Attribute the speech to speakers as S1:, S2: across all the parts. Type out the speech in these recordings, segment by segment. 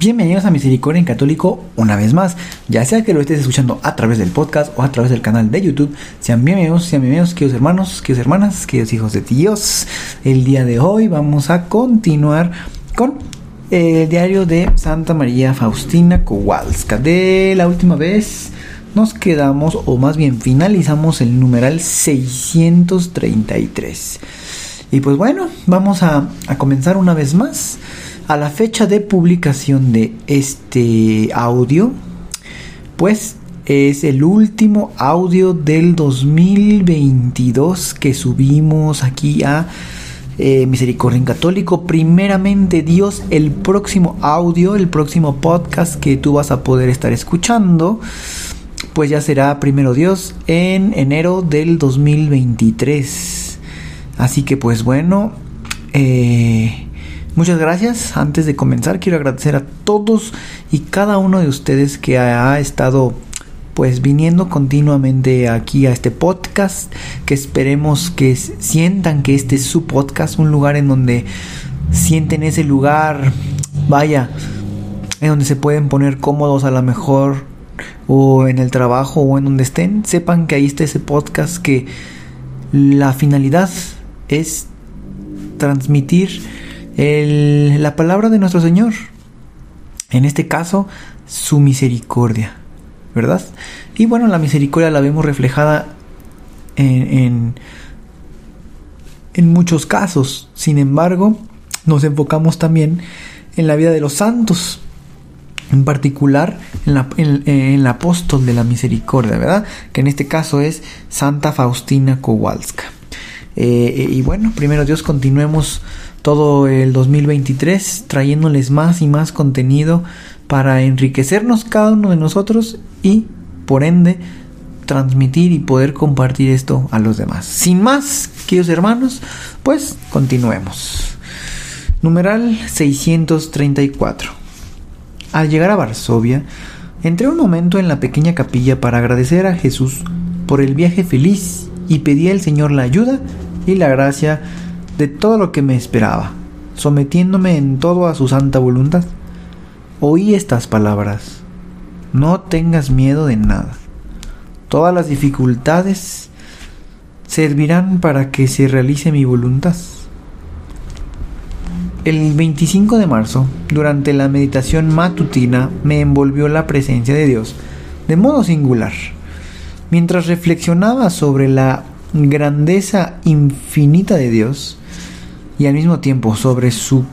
S1: Bienvenidos a Misericordia en Católico una vez más, ya sea que lo estés escuchando a través del podcast o a través del canal de YouTube, sean bienvenidos, sean bienvenidos, queridos hermanos, queridos hermanas, queridos hijos de Dios. El día de hoy vamos a continuar con el diario de Santa María Faustina Kowalska. De la última vez nos quedamos, o más bien finalizamos el numeral 633. Y pues bueno, vamos a comenzar una vez más a la fecha de publicación de este audio, pues es el último audio del 2022 que subimos aquí a eh, Misericordia en Católico. Primeramente Dios, el próximo audio, el próximo podcast que tú vas a poder estar escuchando, pues ya será primero Dios en enero del 2023. Así que pues bueno, eh, Muchas gracias. Antes de comenzar quiero agradecer a todos y cada uno de ustedes que ha estado pues viniendo continuamente aquí a este podcast, que esperemos que sientan que este es su podcast, un lugar en donde sienten ese lugar, vaya, en donde se pueden poner cómodos a lo mejor o en el trabajo o en donde estén, sepan que ahí está ese podcast que la finalidad es transmitir la palabra de nuestro Señor. En este caso, su misericordia, ¿verdad? Y bueno, la misericordia la vemos reflejada en, en, muchos casos. Sin embargo, nos enfocamos también en la vida de los santos, en particular en, la, en, el apóstol de la misericordia, ¿verdad? Que en este caso es Santa Faustina Kowalska. Eh, y bueno, primero Dios, continuemos todo el 2023 trayéndoles más y más contenido para enriquecernos cada uno de nosotros y por ende transmitir y poder compartir esto a los demás. Sin más, queridos hermanos, pues continuemos. Numeral 634. Al llegar a Varsovia, entré un momento en la pequeña capilla para agradecer a Jesús por el viaje feliz y pedí al Señor la ayuda y la gracia de todo lo que me esperaba, sometiéndome en todo a su santa voluntad. Oí estas palabras. No tengas miedo de nada. Todas las dificultades servirán para que se realice mi voluntad. El 25 de marzo, durante la meditación matutina, me envolvió la presencia de Dios de modo singular. Mientras reflexionaba sobre la grandeza infinita de Dios, y al mismo tiempo sobre su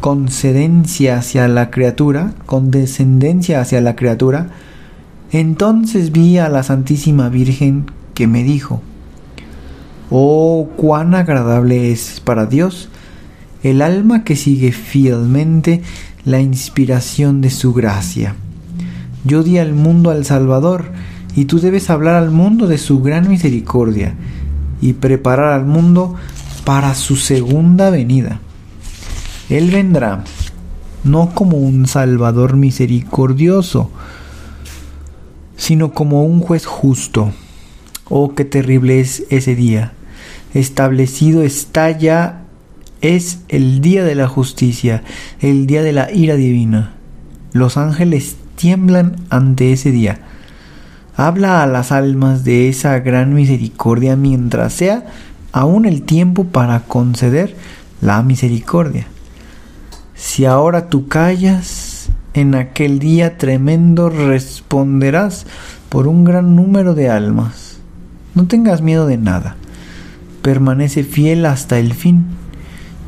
S1: concedencia hacia la criatura, condescendencia hacia la criatura, entonces vi a la Santísima Virgen que me dijo, Oh, cuán agradable es para Dios el alma que sigue fielmente la inspiración de su gracia. Yo di al mundo al Salvador, y tú debes hablar al mundo de su gran misericordia, y preparar al mundo para su segunda venida. Él vendrá no como un Salvador misericordioso, sino como un juez justo. Oh, qué terrible es ese día. Establecido está ya, es el día de la justicia, el día de la ira divina. Los ángeles tiemblan ante ese día. Habla a las almas de esa gran misericordia mientras sea aún el tiempo para conceder la misericordia. Si ahora tú callas, en aquel día tremendo responderás por un gran número de almas. No tengas miedo de nada. Permanece fiel hasta el fin.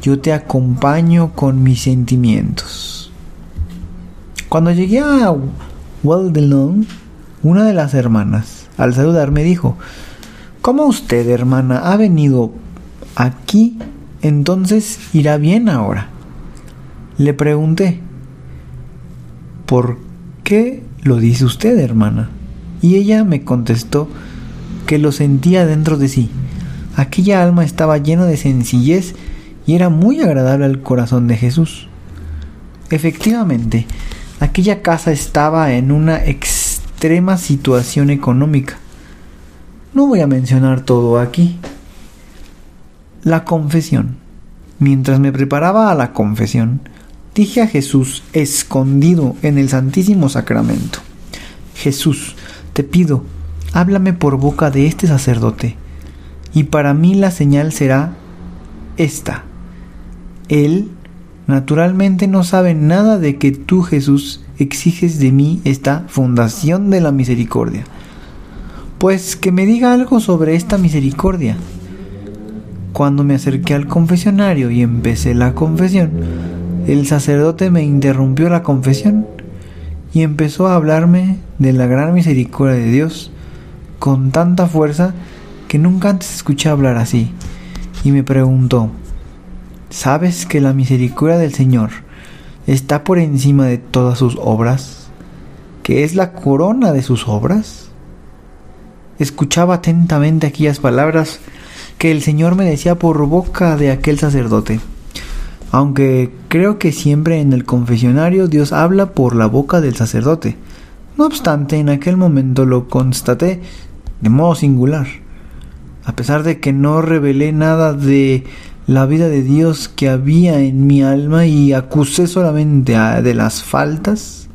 S1: Yo te acompaño con mis sentimientos. Cuando llegué a Waldelon, una de las hermanas, al saludar, me dijo, ¿Cómo usted, hermana, ha venido aquí? Entonces irá bien ahora. Le pregunté, ¿por qué lo dice usted, hermana? Y ella me contestó que lo sentía dentro de sí. Aquella alma estaba llena de sencillez y era muy agradable al corazón de Jesús. Efectivamente, aquella casa estaba en una extrema situación económica. No voy a mencionar todo aquí. La confesión. Mientras me preparaba a la confesión, dije a Jesús escondido en el Santísimo Sacramento, Jesús, te pido, háblame por boca de este sacerdote, y para mí la señal será esta. Él, naturalmente, no sabe nada de que tú, Jesús, exiges de mí esta fundación de la misericordia. Pues que me diga algo sobre esta misericordia. Cuando me acerqué al confesionario y empecé la confesión, el sacerdote me interrumpió la confesión y empezó a hablarme de la gran misericordia de Dios con tanta fuerza que nunca antes escuché hablar así, y me preguntó, ¿sabes que la misericordia del Señor está por encima de todas sus obras? ¿Que es la corona de sus obras? Escuchaba atentamente aquellas palabras que el Señor me decía por boca de aquel sacerdote. Aunque creo que siempre en el confesionario Dios habla por la boca del sacerdote. No obstante, en aquel momento lo constaté de modo singular. A pesar de que no revelé nada de la vida de Dios que había en mi alma y acusé solamente de las faltas,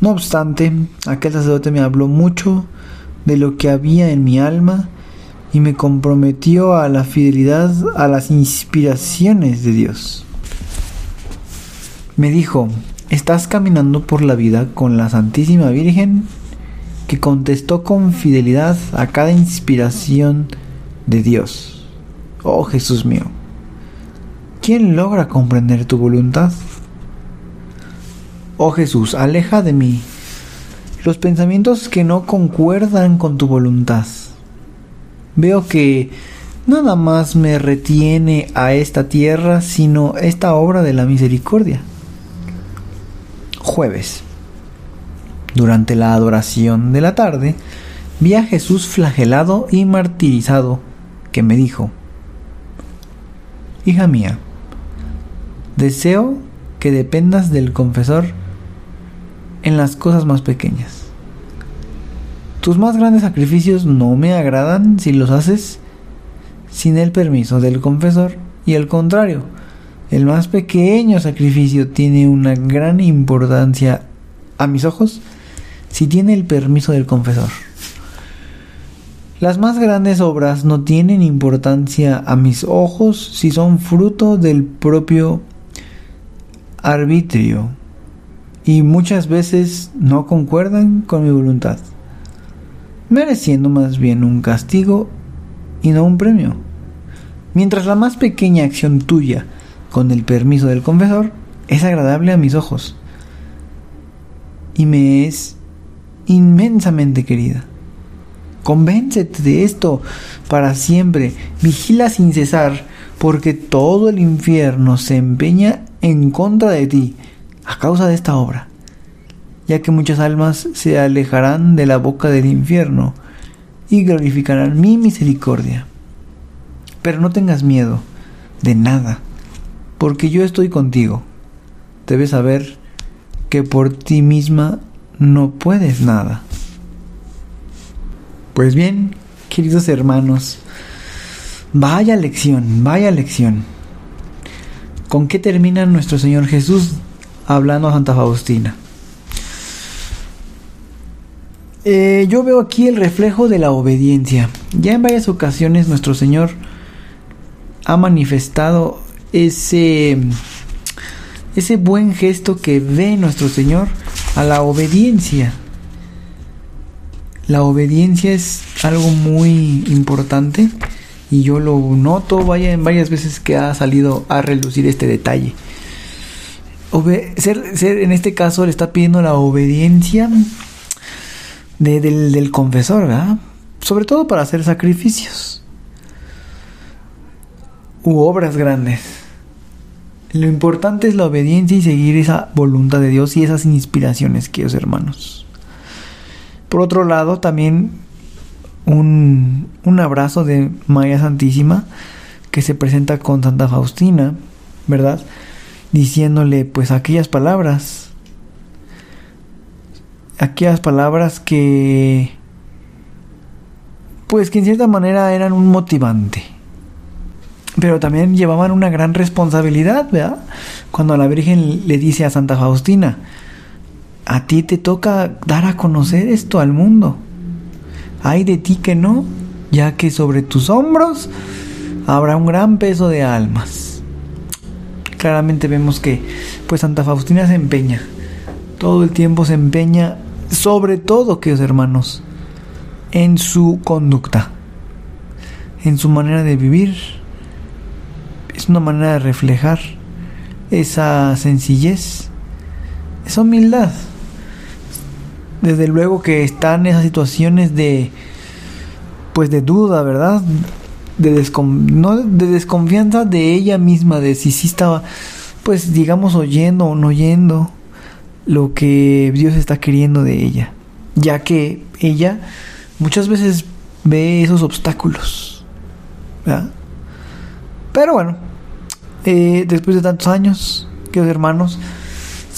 S1: no obstante, aquel sacerdote me habló mucho de lo que había en mi alma y me comprometió a la fidelidad a las inspiraciones de Dios. Me dijo, estás caminando por la vida con la Santísima Virgen que contestó con fidelidad a cada inspiración de Dios. Oh Jesús mío, ¿quién logra comprender tu voluntad? Oh Jesús, aleja de mí los pensamientos que no concuerdan con tu voluntad. Veo que nada más me retiene a esta tierra sino esta obra de la misericordia. Jueves. Durante la adoración de la tarde, vi a Jesús flagelado y martirizado, que me dijo, Hija mía, deseo que dependas del confesor en las cosas más pequeñas. Tus más grandes sacrificios no me agradan si los haces sin el permiso del confesor y al contrario, el más pequeño sacrificio tiene una gran importancia a mis ojos si tiene el permiso del confesor. Las más grandes obras no tienen importancia a mis ojos si son fruto del propio arbitrio y muchas veces no concuerdan con mi voluntad, mereciendo más bien un castigo y no un premio. Mientras la más pequeña acción tuya, con el permiso del confesor, es agradable a mis ojos y me es inmensamente querida. Convéncete de esto para siempre. Vigila sin cesar, porque todo el infierno se empeña en contra de ti a causa de esta obra, ya que muchas almas se alejarán de la boca del infierno y glorificarán mi misericordia. Pero no tengas miedo de nada, porque yo estoy contigo. Debes saber que por ti misma no puedes nada. Pues bien, queridos hermanos, vaya lección, vaya lección. ¿Con qué termina nuestro Señor Jesús hablando a Santa Faustina? Eh, yo veo aquí el reflejo de la obediencia. Ya en varias ocasiones nuestro Señor ha manifestado ese, ese buen gesto que ve nuestro Señor a la obediencia. La obediencia es algo muy importante y yo lo noto vaya en varias veces que ha salido a relucir este detalle. ser, en este caso le está pidiendo la obediencia del, confesor. Sobre todo para hacer sacrificios u obras grandes. Lo importante es la obediencia y seguir esa voluntad de Dios y esas inspiraciones, queridos hermanos. Por otro lado, también un, un abrazo de María Santísima que se presenta con Santa Faustina, ¿verdad? Diciéndole pues aquellas palabras, aquellas palabras que pues que en cierta manera eran un motivante, pero también llevaban una gran responsabilidad, ¿verdad? Cuando la Virgen le dice a Santa Faustina, a ti te toca dar a conocer esto al mundo. Hay de ti que no, ya que sobre tus hombros habrá un gran peso de almas. Claramente vemos que pues Santa Faustina se empeña, todo el tiempo se empeña, sobre todo, queridos hermanos, en su conducta, en su manera de vivir, es una manera de reflejar esa sencillez, esa humildad. Desde luego que están esas situaciones de pues de duda, ¿verdad? De, no, de desconfianza de ella misma, de si sí estaba, pues digamos, oyendo o no oyendo lo que Dios está queriendo de ella, ya que ella muchas veces ve esos obstáculos, ¿verdad? Pero bueno, eh, después de tantos años, queridos hermanos,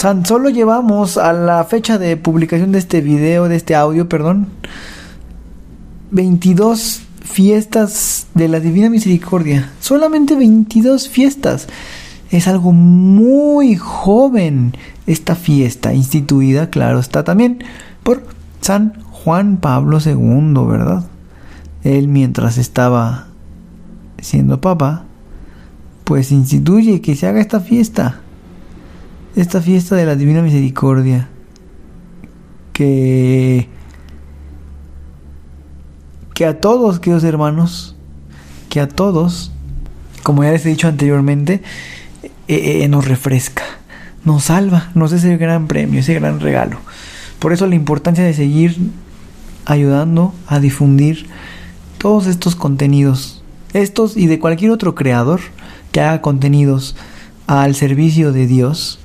S1: San solo llevamos a la fecha de publicación de este video, de este audio, perdón, 22 fiestas de la Divina Misericordia. Solamente 22 fiestas. Es algo muy joven esta fiesta, instituida, claro, está también por San Juan Pablo II, ¿verdad? Él mientras estaba siendo papa, pues instituye que se haga esta fiesta, esta fiesta de la Divina Misericordia, que, que a todos, queridos hermanos, que a todos, como ya les he dicho anteriormente, eh, eh, nos refresca, nos salva, nos es ese gran premio, ese gran regalo. Por eso la importancia de seguir ayudando a difundir todos estos contenidos, estos y de cualquier otro creador que haga contenidos al servicio de Dios,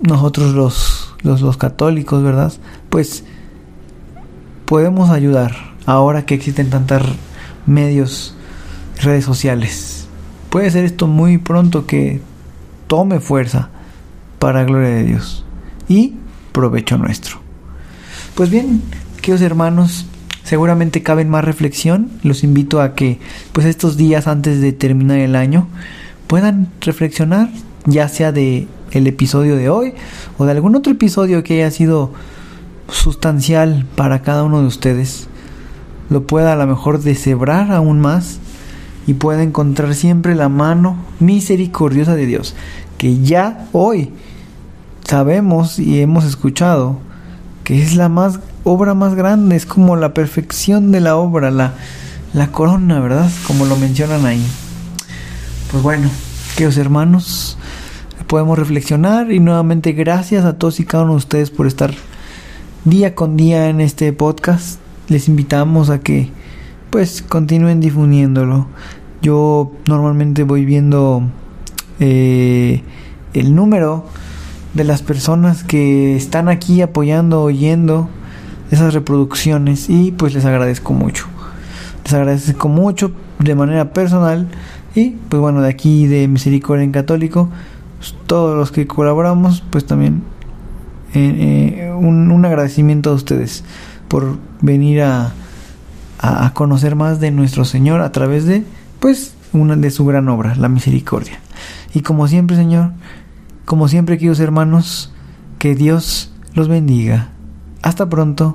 S1: nosotros los, los, los católicos, ¿verdad? Pues podemos ayudar ahora que existen tantos medios, redes sociales. Puede ser esto muy pronto que tome fuerza para gloria de Dios y provecho nuestro. Pues bien, queridos hermanos, seguramente caben más reflexión. Los invito a que, pues estos días antes de terminar el año, puedan reflexionar, ya sea de el episodio de hoy o de algún otro episodio que haya sido sustancial para cada uno de ustedes. Lo pueda a lo mejor deshebrar aún más y pueda encontrar siempre la mano misericordiosa de Dios, que ya hoy sabemos y hemos escuchado que es la más obra más grande, es como la perfección de la obra, la, la corona, ¿verdad? Como lo mencionan ahí. Pues bueno, queridos hermanos, podemos reflexionar y nuevamente gracias a todos y cada uno de ustedes por estar día con día en este podcast. Les invitamos a que pues continúen difundiéndolo. Yo normalmente voy viendo eh, el número de las personas que están aquí apoyando, oyendo esas reproducciones y pues les agradezco mucho. Les agradezco mucho de manera personal y pues bueno, de aquí de Misericordia en Católico, todos los que colaboramos, pues también eh, eh, un, agradecimiento a ustedes por venir a, a, conocer más de nuestro Señor a través de pues una de su gran obra, la misericordia. Y como siempre, Señor, como siempre, queridos hermanos, que Dios los bendiga. Hasta pronto.